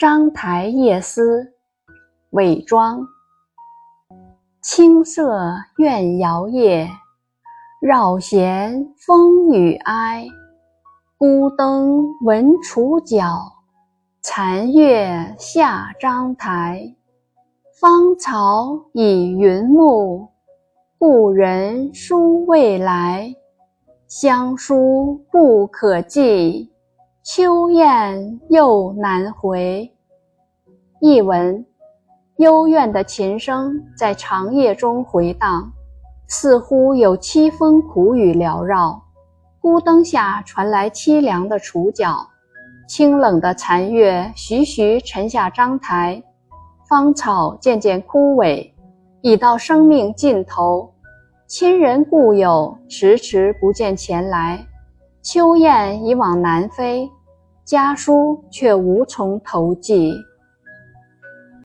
章台夜思，韦庄。青色怨摇曳，绕弦风雨哀。孤灯闻楚角，残月下章台。芳草已云暮，故人书未来。乡书不可寄。秋雁又难回。译文：幽怨的琴声在长夜中回荡，似乎有凄风苦雨缭绕。孤灯下传来凄凉的楚角，清冷的残月徐徐沉下章台，芳草渐渐枯萎，已到生命尽头。亲人故友迟迟不见前来，秋雁已往南飞。家书却无从投寄。